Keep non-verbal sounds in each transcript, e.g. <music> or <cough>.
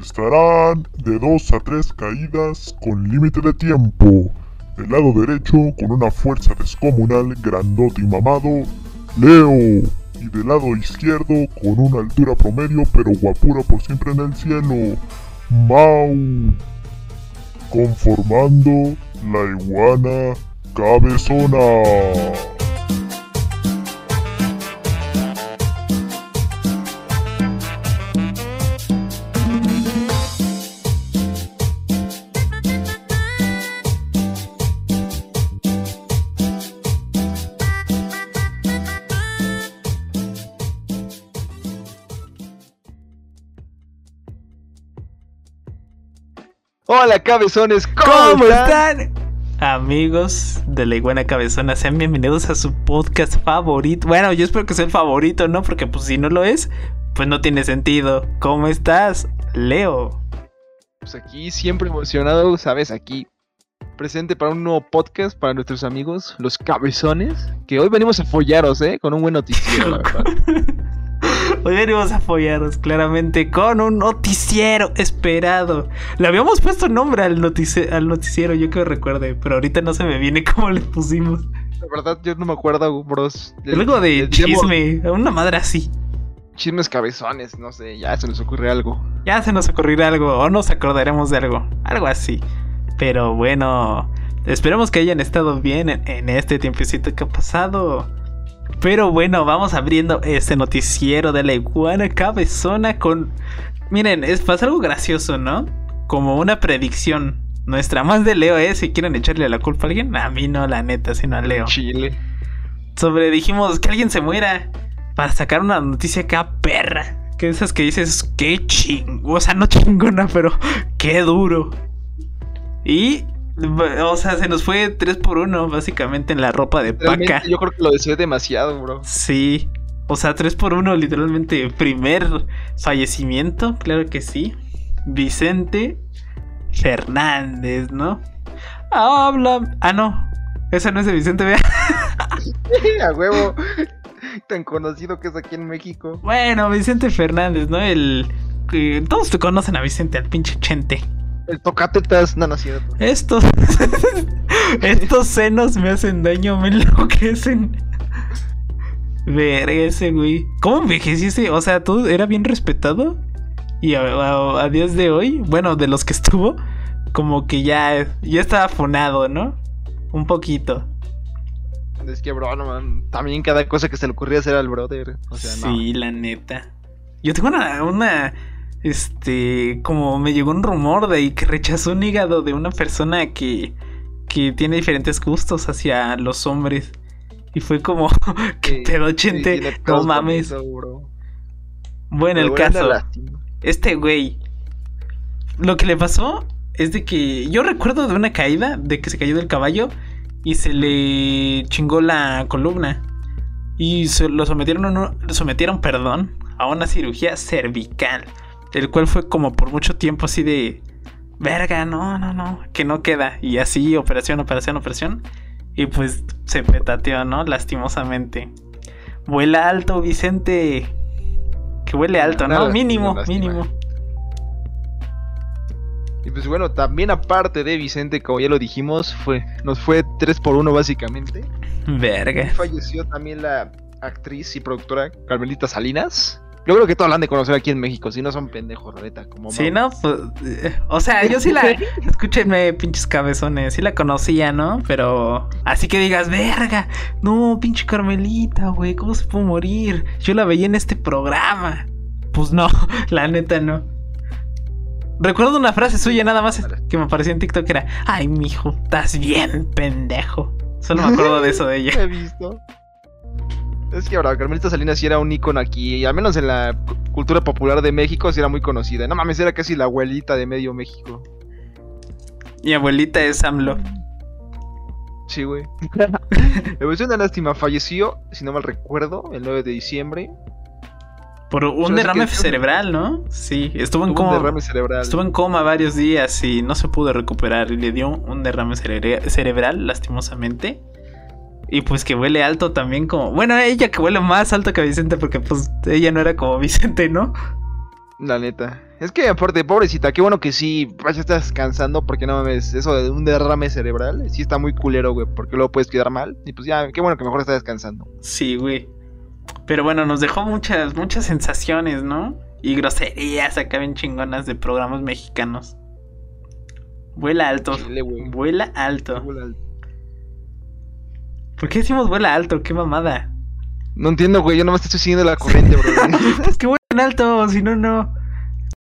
Estarán de 2 a 3 caídas con límite de tiempo. Del lado derecho, con una fuerza descomunal, grandote y mamado, Leo. Y del lado izquierdo, con una altura promedio, pero guapura por siempre en el cielo, Mau. Conformando la iguana cabezona. Hola cabezones, ¿cómo, ¿Cómo están? están? Amigos de la iguana cabezona, sean bienvenidos a su podcast favorito. Bueno, yo espero que sea el favorito, ¿no? Porque pues si no lo es, pues no tiene sentido. ¿Cómo estás, Leo? Pues aquí siempre emocionado, sabes, aquí presente para un nuevo podcast para nuestros amigos, los cabezones, que hoy venimos a follaros, ¿eh? Con un buen <laughs> noticiero, la verdad. Hoy venimos a apoyaros claramente con un noticiero esperado. Le habíamos puesto nombre al, notici- al noticiero, yo que recuerde, pero ahorita no se me viene cómo le pusimos. La verdad, yo no me acuerdo, bros. Algo de chisme, una madre así. Chismes cabezones, no sé, ya se nos ocurre algo. Ya se nos ocurrirá algo o nos acordaremos de algo, algo así. Pero bueno, esperemos que hayan estado bien en, en este tiempecito que ha pasado. Pero bueno, vamos abriendo este noticiero de la iguana cabezona con... Miren, es pasa algo gracioso, ¿no? Como una predicción. Nuestra más de Leo es si quieren echarle la culpa a alguien. A mí no, la neta, sino a Leo Chile. sobre dijimos que alguien se muera para sacar una noticia acá perra. Que esas que dices, qué ching, o sea, no chingona, pero <laughs> qué duro. Y, o sea, se nos fue 3 por 1 básicamente en la ropa de paca. Yo creo que lo deseé demasiado, bro. Sí, o sea, 3 por 1 literalmente. Primer fallecimiento, claro que sí. Vicente Fernández, ¿no? Habla. Ah, no. Esa no es de Vicente, vea. a huevo. Tan conocido que es aquí en México. Bueno, Vicente Fernández, ¿no? El. que todos te conocen a Vicente, al pinche chente. El tocatetas, no, no es cierto. Estos. <laughs> estos senos me hacen daño, me enloquecen. Verga ese güey. ¿Cómo envejeciste? O sea, todo era bien respetado. Y a, a- a días de hoy, bueno, de los que estuvo, como que ya, ya estaba fonado, ¿no? Un poquito. Es que, bro, no, man, también cada cosa que se le ocurría hacer al brother. O sea, no. sí, la neta. Yo tengo una, una, este, como me llegó un rumor de ahí que rechazó un hígado de una persona que, que tiene diferentes gustos hacia los hombres. Y fue como, <laughs> que Sí, pedo, chente, no mames. eso. Bueno, el caso, este güey, lo que le pasó es de que yo recuerdo de una caída, de que se cayó del caballo y se le chingó la columna. Y se lo sometieron, sometieron, perdón, a una cirugía cervical. El cual fue como por mucho tiempo así de... Verga, no, no, no, que no queda. Y así, operación, operación, operación. Y pues se petateó, ¿no? Lastimosamente. Vuela alto, Vicente. Que huele alto, ¿no? lástima, Mínimo, lástima. mínimo. Y pues bueno, también aparte de Vicente, como ya lo dijimos, fue nos fue 3 por 1 básicamente. Verga. Falleció también la actriz y productora Carmelita Salinas. Yo creo que todos la han de conocer aquí en México, si no son pendejos, la neta, como Sí, Mau. ¿no? Pues, eh, o sea, yo sí la... <laughs> Escúchenme, pinches cabezones. Sí la conocía, ¿no? Pero... Así que digas, verga. No, pinche Carmelita, güey. ¿Cómo se pudo morir? Yo la veía en este programa. Pues no, <laughs> la neta no. Recuerdo una frase suya nada más que me apareció en TikTok que era... Ay, mijo, estás bien, pendejo. Solo me acuerdo de eso de ella. <laughs> He visto. Es que ahora Carmelita Salinas sí era un icono aquí, y al menos en la cu- cultura popular de México sí era muy conocida. No mames, era casi la abuelita de medio México. Mi abuelita es AMLO. Sí, güey. Me pareció una lástima, falleció, si no mal recuerdo, el 9 de diciembre. Por un derrame que- cerebral, ¿no? Sí, estuvo en Tuvo un coma. derrame cerebral. Estuvo en coma varios días y no se pudo recuperar y le dio un derrame cerebra- cerebral, lastimosamente. Y pues que huele alto también como... Bueno, ella que huele más alto que Vicente porque pues ella no era como <laughs> Vicente, ¿no? La neta. Es que aparte, pobrecita, qué bueno que sí, ya estás descansando porque no mames, eso de un derrame cerebral, sí está muy culero, güey, porque luego puedes quedar mal. Y pues ya, qué bueno que mejor está descansando. Sí, güey. Pero bueno, nos dejó muchas, muchas sensaciones, ¿no? Y groserías acá bien chingonas de programas mexicanos. Vuela alto. Chile, güey. Vuela alto. ¿Por qué decimos vuela alto? Qué mamada. No entiendo, güey, yo nomás estoy siguiendo la corriente, bro. <laughs> es que vuelan alto, si no, no.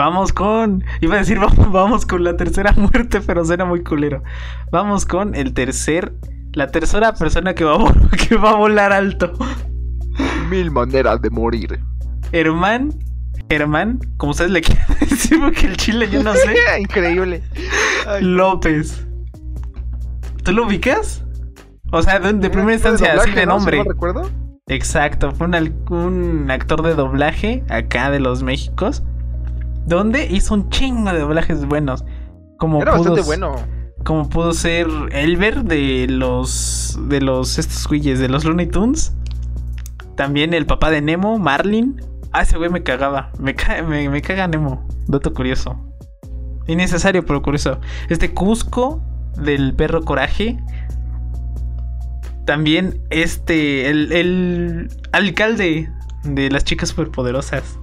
Vamos con. Iba a decir, <laughs> vamos, vamos con la tercera muerte, pero suena muy culero. Vamos con el tercer. La tercera persona que va a, <laughs> que va a volar alto. Mil maneras de morir. Herman. Herman, como ustedes le quieran decir, porque el chile yo no sé. Increíble. Ay, López. ¿Tú lo ubicas? O sea, de, de primera instancia, así doblaje, de ¿no? Si nombre. no recuerdo? Exacto, fue un, actor de doblaje acá de los Méxicos. Donde hizo un chingo de doblajes buenos. Como Era pudo, bastante s- bueno. Como pudo ser Elber de los. de los. estos güeyes, de los Looney Tunes. También el papá de Nemo, Marlin. Ah, ese güey me cagaba. Me, ca- me, me caga Nemo. Dato curioso. Innecesario, pero curioso. Este Cusco del perro Coraje. También este. El, el alcalde de las chicas superpoderosas.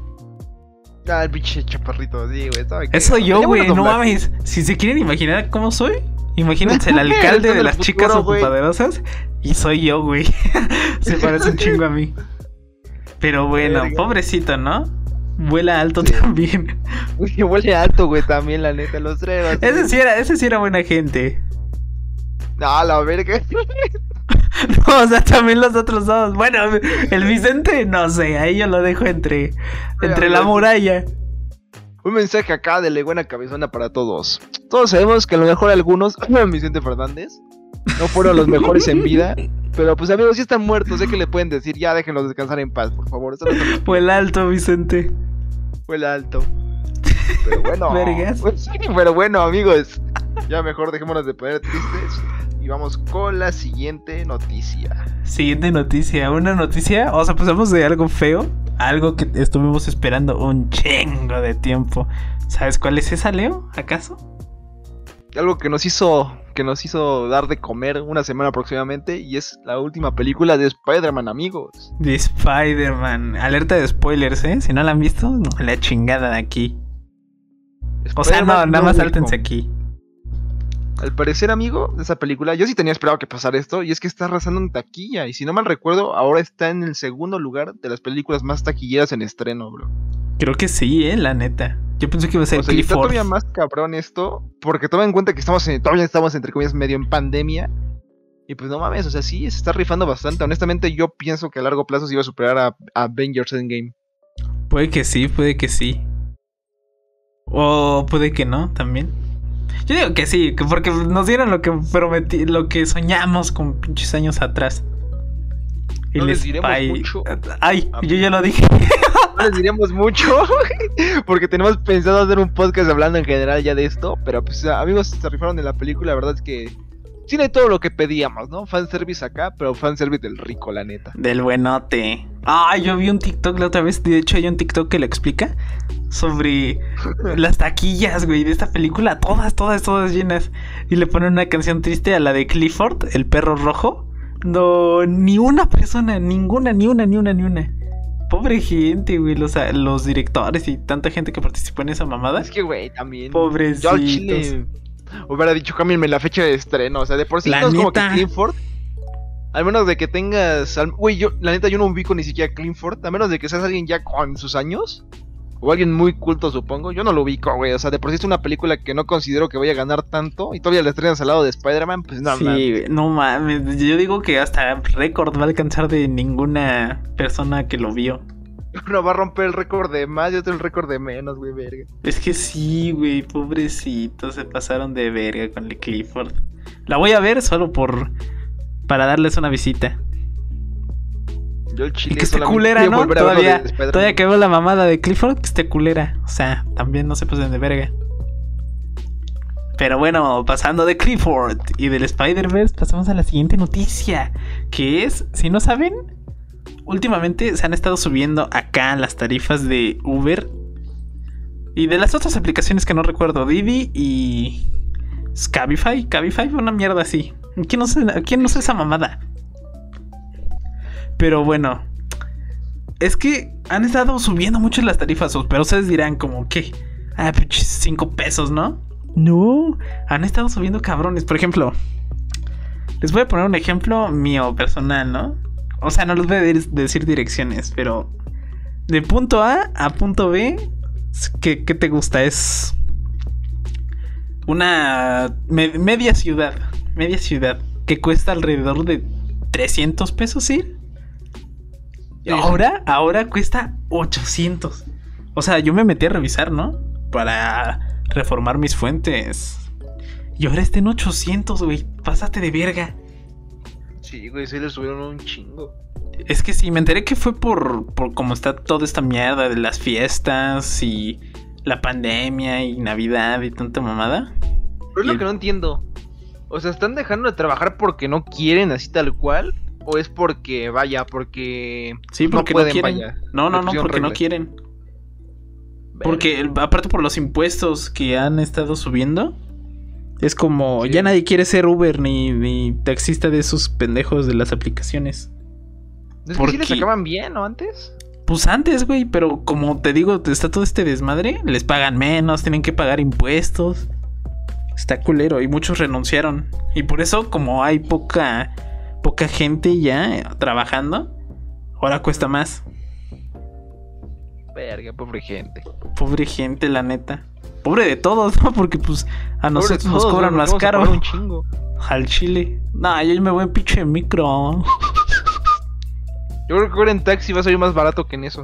Ah, el pinche chaparrito, sí, güey. Eso yo, güey. No mames. Si se quieren imaginar cómo soy, imagínense el <laughs> alcalde de las chicas futuro, superpoderosas. Y soy yo, güey. <laughs> se parece un chingo a mí. Pero bueno, pobrecito, ¿no? Vuela alto Sí. también. <laughs> Uy, huele alto, güey, también, la neta, los tres. Ese sí era, ese sí era buena gente. No, la verga. <laughs> No, o sea, también los otros dos. Bueno, el Vicente, no sé, ahí yo lo dejo entre, entre la muralla. Un mensaje acá de la buena cabezona para todos. Todos sabemos que a lo mejor algunos, <laughs> Vicente Fernández, no fueron los mejores en vida. Pero pues amigos, si están muertos, sé que le pueden decir, ya déjenlos descansar en paz, por favor. No Fue el alto, Vicente. fue el alto. <laughs> Pero bueno. Pues sí, pero bueno, amigos. Ya mejor dejémonos de poner tristes. Y vamos con la siguiente noticia. Siguiente noticia, una noticia, o sea, pasamos de algo feo a algo que estuvimos esperando un chingo de tiempo. ¿Sabes cuál es esa, Leo? ¿Acaso? Algo que nos hizo que nos hizo dar de comer una semana aproximadamente y es la última película de Spider-Man, amigos. De Spider-Man. Alerta de spoilers, ¿eh? Si no la han visto, no, la chingada de aquí. O sea, no, nada No más Way sáltense aquí. Al parecer, amigo, de esa película, yo sí tenía esperado que pasara esto, y es que está arrasando en taquilla, y si no mal recuerdo, ahora está en el segundo lugar de las películas más taquilleras en estreno, bro. Creo que sí, ¿eh? La neta. Yo pensé que iba a ser O sea, y está todavía más cabrón esto, porque toma en cuenta que estamos en- todavía estamos, entre comillas, medio en pandemia, y pues no mames, o sea, sí, se está rifando bastante. Honestamente, yo pienso que a largo plazo se iba a superar a, a Avengers Endgame. Puede que sí, puede que sí. O puede que no, también. Yo digo que sí, que porque nos dieron lo que prometí, lo que soñamos con pinches años atrás. No les diremos mucho. Ay, yo ya lo dije. No les diremos mucho, <laughs> porque tenemos pensado hacer un podcast hablando en general ya de esto, pero pues amigos, se rifaron en la película, la verdad es que tiene todo lo que pedíamos, ¿no? Fanservice acá, pero fanservice del rico, la neta. Del buenote. Ah, yo vi un TikTok la otra vez. De hecho, hay un TikTok que lo explica sobre <laughs> las taquillas, güey, de esta película. Todas, todas, todas llenas. Y le ponen una canción triste a la de Clifford, el perro rojo. No, ni una persona, ninguna, ni una, ni una, ni una. Pobre gente, güey, los, los directores y tanta gente que participó en esa mamada. Es que, güey, también. Pobrecitos. Yo al chile hubiera dicho, cámbienme la fecha de estreno. O sea, de por sí La no es como que. Clifford. Al menos de que tengas. Güey, yo, la neta, yo no ubico ni siquiera Clifford. A menos de que seas alguien ya con sus años. O alguien muy culto, supongo. Yo no lo ubico, güey. O sea, de por sí es una película que no considero que vaya a ganar tanto. Y todavía la estrenas al lado de Spider-Man. Pues no, Sí, mames. no mames. Yo digo que hasta récord va a alcanzar de ninguna persona que lo vio. Uno va a romper el récord de más y otro el récord de menos, güey, verga. Es que sí, güey, pobrecitos, se pasaron de verga con el Clifford. La voy a ver solo por. para darles una visita. Yo el chile Y que esté culera, ¿no? Todavía, todavía que veo la mamada de Clifford, que esté culera. O sea, también no se pasen de verga. Pero bueno, pasando de Clifford y del Spider-Verse, pasamos a la siguiente noticia. Que es, si no saben, últimamente se han estado subiendo acá las tarifas de Uber Y de las otras aplicaciones que no recuerdo, Didi y Cabify, Cabify, una mierda así. ¿Quién no, sé, ¿Quién no sé esa mamada? Pero bueno, es que han estado subiendo mucho las tarifas, pero ustedes dirán como que, ah, 5 pesos, ¿no? No, han estado subiendo cabrones. Por ejemplo, les voy a poner un ejemplo mío personal, ¿no? O sea, no les voy a decir direcciones, pero de punto A a punto B, ¿qué, te gusta? Es una media ciudad, media ciudad, que cuesta alrededor de 300 pesos ir. Ahora, ahora cuesta 800. O sea, yo me metí a revisar, ¿no? Para reformar mis fuentes. Y ahora está en 800, güey. Pásate de verga. Sí, güey, sí le subieron un chingo. Es que sí, me enteré que fue por, por cómo está toda esta mierda de las fiestas y la pandemia y Navidad y tanta mamada. Pero es lo que no entiendo. O sea, ¿están dejando de trabajar porque no quieren así tal cual? ¿O es porque, vaya, porque... Sí, porque no, quieren. No, no, no, porque no quieren. Porque aparte por los impuestos que han estado subiendo, es como ya nadie quiere ser Uber ni, ni taxista de esos pendejos de las aplicaciones. Es porque... les acaban bien, ¿no? Antes. Pues antes, güey, pero como te digo, está todo este desmadre, les pagan menos, tienen que pagar impuestos. Está culero y muchos renunciaron. Y por eso, como hay poca poca gente ya trabajando, ahora cuesta más. Verga, pobre gente. Pobre gente, la neta. Pobre de todos, <laughs> ¿no? Porque pues a nosotros nos cobran más caro. Un chingo. <laughs> Al chile. No, yo me voy en pinche micro. Yo creo que ahora en taxi va a salir más barato que en eso.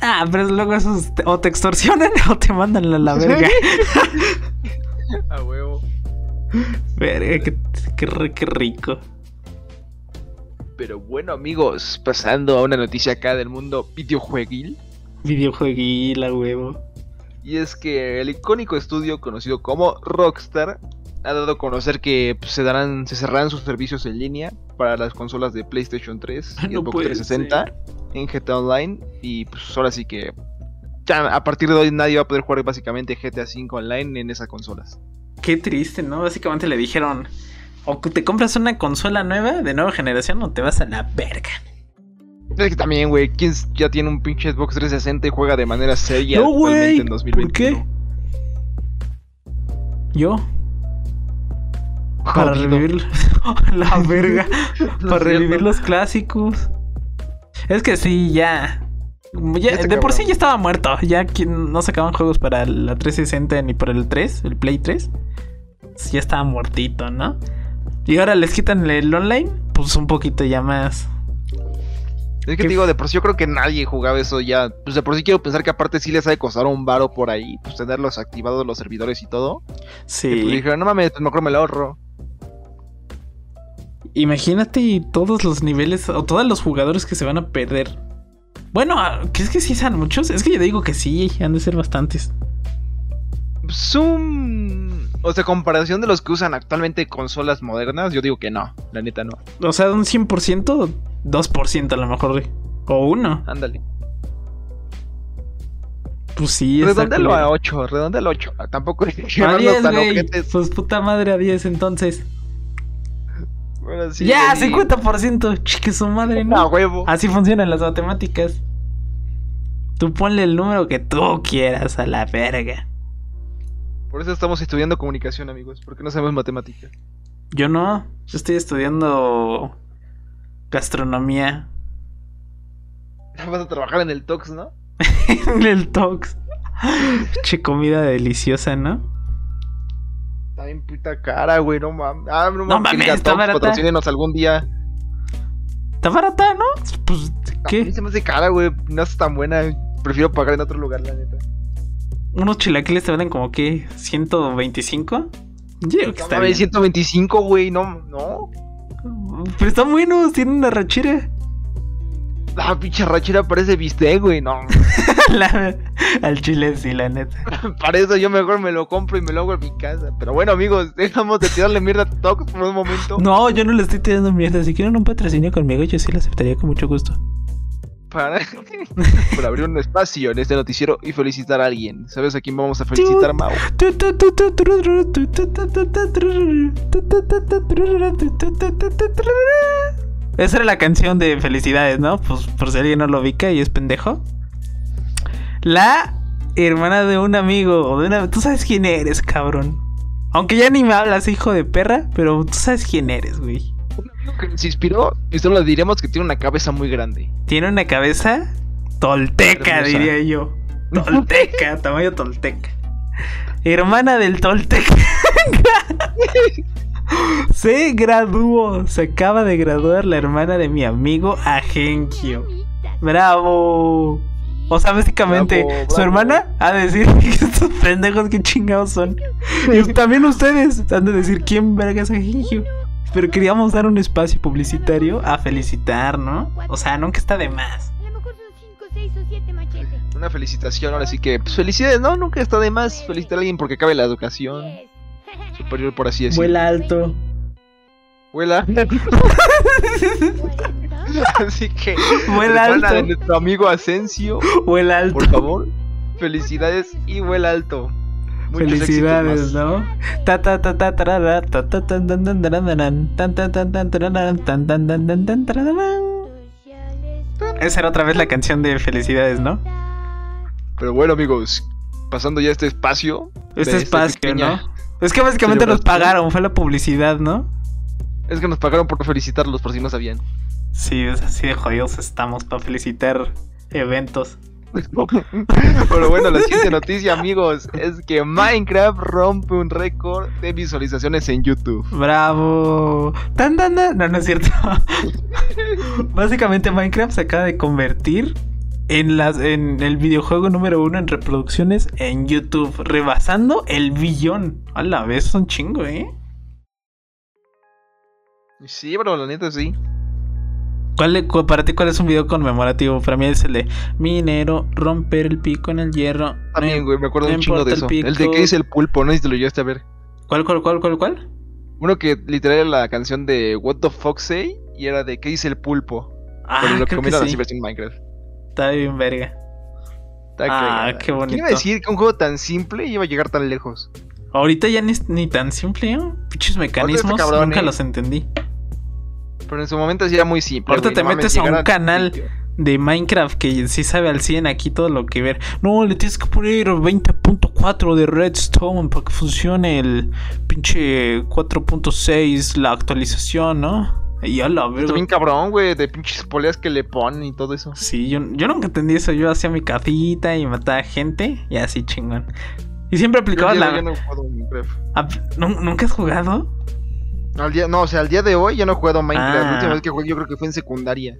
Ah, pero luego esos o te extorsionan <laughs> o te mandan a la verga. a huevo. Verga, qué, qué, rico. Pero bueno, amigos, pasando a una noticia acá del mundo videojueguil. Videojueguil, a huevo. Y es que el icónico estudio conocido como Rockstar ha dado a conocer que pues, se darán, se cerrarán sus servicios en línea para las consolas de PlayStation 3 <laughs> y Xbox 360 en GTA Online. Y pues ahora sí que ya a partir de hoy nadie va a poder jugar básicamente GTA 5 online en esas consolas. Qué triste, ¿no? Básicamente le dijeron, o te compras una consola nueva de nueva generación o te vas a la verga. Es que también, güey, ¿quién ya tiene un pinche Xbox 360 y juega de manera seria no, en 2020? ¿Por qué? ¿Yo? <laughs> Para revivir <laughs> <laughs> la verga. para revivir los clásicos. Es que sí, ya. de por sí ya estaba muerto. Ya no sacaban juegos para la 360 ni para el 3, el Play 3. Ya estaba muertito, ¿no? Y ahora les quitan el online, pues un poquito ya más. Es que te digo, de por sí yo creo que nadie jugaba eso ya. Pues de por sí quiero pensar que aparte sí les ha de costar un varo por ahí, pues tenerlos activados los servidores y todo. Sí. Y pues dije, no mames, pues mejor me lo ahorro. Imagínate todos los niveles o todos los jugadores que se van a perder. Bueno, ¿crees que sí sean muchos? Es que yo digo que sí, han de ser bastantes. Zoom. O sea, comparación de los que usan actualmente consolas modernas, yo digo que no, la neta no. O sea, un 100%, 2% a lo mejor. O uno. Ándale. Pues sí, Redondelo a 8, redondelo a 8. Tampoco es a 10, güey. Pues puta madre a 10 entonces ya, 50%. Chique su madre, ¿no? huevo. Así funcionan las matemáticas. Tú ponle el número que tú quieras a la verga. Por eso estamos estudiando comunicación, amigos, porque no sabemos matemáticas. Yo no, yo estoy estudiando gastronomía. <laughs> Vas a trabajar en el Tox, ¿no? <laughs> en el Tox. che, comida deliciosa, ¿no? Está bien puta cara, güey, no mames. Ah, no, no mames, está barata. Patrocínenos algún día. Está barata, ¿no? Pues, ¿qué? A mí se me hace cara, güey. No es tan buena. Prefiero pagar en otro lugar, la neta. Unos chilaquiles te venden como, ¿qué? ¿125? Yo que está bien. 125, güey, no, no. Pero están buenos, tienen una rachera. La pinche rachera parece bistec, güey, no. <laughs> al chile sí, la neta. <laughs> Para eso yo mejor me lo compro y me lo hago en mi casa. Pero bueno, amigos, dejamos de tirarle mierda a Tox por un momento. No, yo no le estoy tirando mierda. Si quieren un patrocinio conmigo, yo sí lo aceptaría con mucho gusto. Para, por abrir un espacio en este noticiero y felicitar a alguien. ¿Sabes a quién vamos a felicitar, Mau? Esa era la canción de felicidades, ¿no? Pues por si alguien no lo ubica y es pendejo. La hermana de un amigo, de una... Tú sabes quién eres, cabrón. Aunque ya ni me hablas, hijo de perra, pero tú sabes quién eres, güey. Un amigo que nos inspiró, y solo diremos que tiene una cabeza muy grande. Tiene una cabeza tolteca, Hermosa. diría yo. <laughs> Tolteca, tamaño tolteca. Hermana del tolteca. <laughs> Se graduó, se acaba de graduar la hermana de mi amigo Agenkio. Bravo. O sea, básicamente, Bravo, su hermana ha de decir <laughs> estos pendejos que chingados son. Y también ustedes han de decir quién verga es Agenkio. Pero queríamos dar un espacio publicitario a felicitar, ¿no? O sea, nunca está de más. A lo mejor son 5, 6 o 7 machetes. Una felicitación, ahora sí que, pues felicidades, no, nunca está de más felicitar a alguien porque cabe la educación superior, por así decirlo. Vuela alto. Vuela. <laughs> <laughs> Así que, Vuela alto. de nuestro amigo Asensio, Vuela alto. por favor, felicidades y vuela alto. Felicidades. ¿no? Esa era otra vez la canción de felicidades, ¿no? Pero bueno, amigos, pasando ya este espacio. Este espacio, pequeña- ¿no? Es que básicamente nos pagaron, fue la publicidad, ¿no? Es que nos pagaron por felicitarlos, por si no sabían. Sí, es así de jodidos estamos para felicitar eventos. <laughs> Pero bueno, la siguiente noticia, amigos, es que Minecraft rompe un récord de visualizaciones en YouTube. Bravo. Tan, tan, tan. No, no es cierto. <laughs> Básicamente Minecraft se acaba de convertir en, las, en el videojuego número uno en reproducciones en YouTube, rebasando el billón. A la vez son chingo, ¿eh? Sí, bro, la neta sí. ¿Cuál, para ti, ¿cuál es un video conmemorativo? Para mí es el de Minero, romper el pico en el hierro. También, No- güey, me acuerdo no un chingo de eso. el El, de que dice el pulpo, no sé si te lo llegaste a ver. ¿Cuál, cuál, cuál, cuál, cuál? Uno que literal era la canción de What the fuck say y era de ¿qué dice el pulpo? Ah, Pero lo creo que combinaron sí. así Minecraft. Está bien verga. Está Ah, qué ¿Quién bonito. iba a decir que un juego tan simple iba a llegar tan lejos? Ahorita ya ni, ni tan simple, ¿eh? Pinches mecanismos, cabrón, nunca ¿eh? los entendí. Pero en su momento sí era muy simple. Ahorita te no mames, metes a un canal de Minecraft que sí sabe al 100 aquí todo lo que ver. No, le tienes que poner 20.4 de redstone para que funcione el pinche 4.6, la actualización, ¿no? Y a la Está verga. bien cabrón, güey, de pinches poleas que le ponen y todo eso. Sí, yo, yo nunca entendí eso. Yo hacía mi casita y mataba gente y así chingón. Y siempre Yo, aplicaba de la. hoy ya no he jugado Minecraft. ap- ¿Nu- ¿Nunca has jugado? Al día, no, o sea, al día de hoy ya no jugado Minecraft. Ah. La última vez que jugué yo creo que fue en secundaria.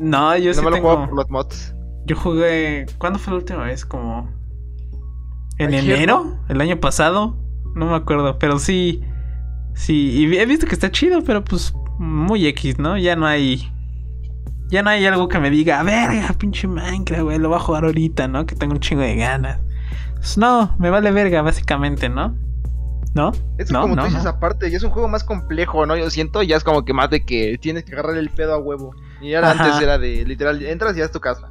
No, yo no sí me lo tengo. jugaba por los mods. Yo jugué. ¿Cuándo fue la última vez? Como. ¿En enero? ¿El año pasado? No me acuerdo, pero sí. Sí, y he visto que está chido, pero pues muy X, ¿no? Ya no hay. Ya no hay algo que me diga, verga, pinche Minecraft, güey, lo voy a jugar ahorita, ¿no? Que tengo un chingo de ganas. Pues no, me vale verga, básicamente, ¿no? ¿No? Es no, como no, tú dices no. aparte, ya es un juego más complejo, ¿no? Yo siento ya es como que más de que tienes que agarrar el pedo a huevo. Y ahora Ajá. antes era de literal, entras y ya es tu casa.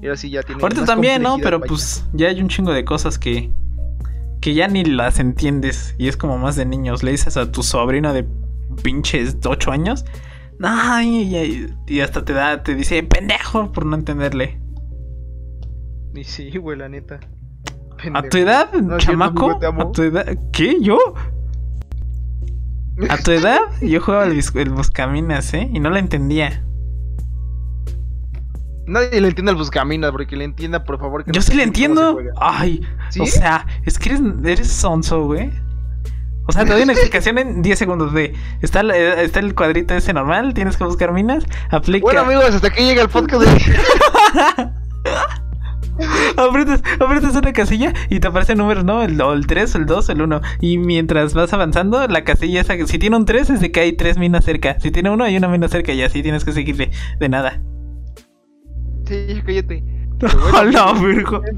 Y ahora sí ya tiene Ahorita también, ¿no? Pero vaya. pues ya hay un chingo de cosas que que ya ni las entiendes y es como más de niños. Le dices a tu sobrino de pinches 8 años, no, y, y- y hasta te da, te dice pendejo por no entenderle. Y sí, güey, la neta. A tu edad, No, chamaco, a tu edad, ¿qué? ¿Yo? A tu edad, yo jugaba el, buscaminas, ¿eh? Y no la entendía. Nadie le entiende al buscaminas, porque le entienda, por favor. que Yo no sí le entiendo. Ay, ¿Sí? o sea, es que eres, eres sonso, güey. O sea, te doy una <laughs> explicación en 10 segundos de... Está, el- eh, está el cuadrito ese normal, tienes que buscar minas, aplica... Bueno, amigos, hasta aquí llega el podcast de... <laughs> <laughs> aprietas, aprietas una casilla y te aparecen números, ¿no? El, o el 3, el 2, el 1. Y mientras vas avanzando, la casilla esa... Si tiene un 3 es de que hay 3 minas cerca. Si tiene uno hay una mina cerca y así tienes que seguirle de nada. Sí, cállate. <laughs> Virgo. <laughs>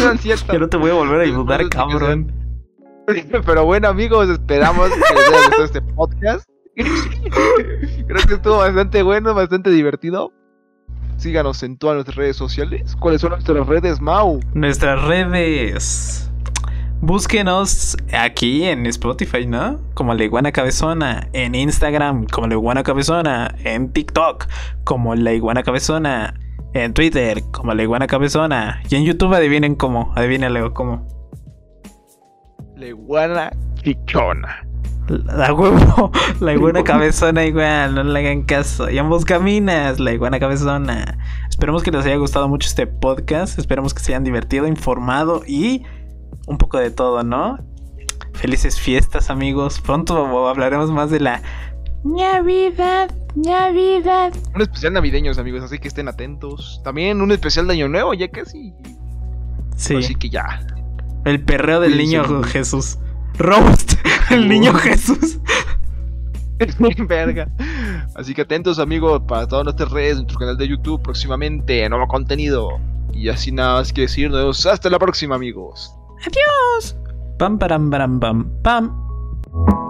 No es cierto. Ya no te voy a volver a ayudar, cabrón. Pero bueno, amigos, esperamos que les haya gustado este podcast. Creo que estuvo bastante bueno, bastante divertido. Síganos en todas nuestras redes sociales. ¿Cuáles son nuestras redes, Mau? Nuestras redes. Búsquenos aquí en Spotify, ¿no? Como La Iguana Cabezona. En Instagram, como La Iguana Cabezona. En TikTok, como La Iguana Cabezona. En Twitter, como La Iguana Cabezona. Y en YouTube, adivinen cómo. Adivínenle cómo. La iguana chichona. La huevo, <laughs> la iguana <laughs> cabezona igual, no le hagan caso. Y ambos caminas, la iguana cabezona. Esperemos que les haya gustado mucho este podcast. Esperemos que se hayan divertido, informado y un poco de todo, ¿no? Felices fiestas, amigos. Pronto hablaremos más de la Navidad, Navidad. Un especial navideños, amigos, así que estén atentos. También un especial de Año Nuevo, ya casi. Sí. Así que ya. El perreo del niño. Jesús. Roast, el niño Jesús. <laughs> Verga. Así que atentos, amigos, para todas nuestras redes, nuestro canal de YouTube próximamente, nuevo contenido. Y así nada más que decir, nos vemos hasta la próxima, amigos. Adiós. Pam, param, param, pam, pam.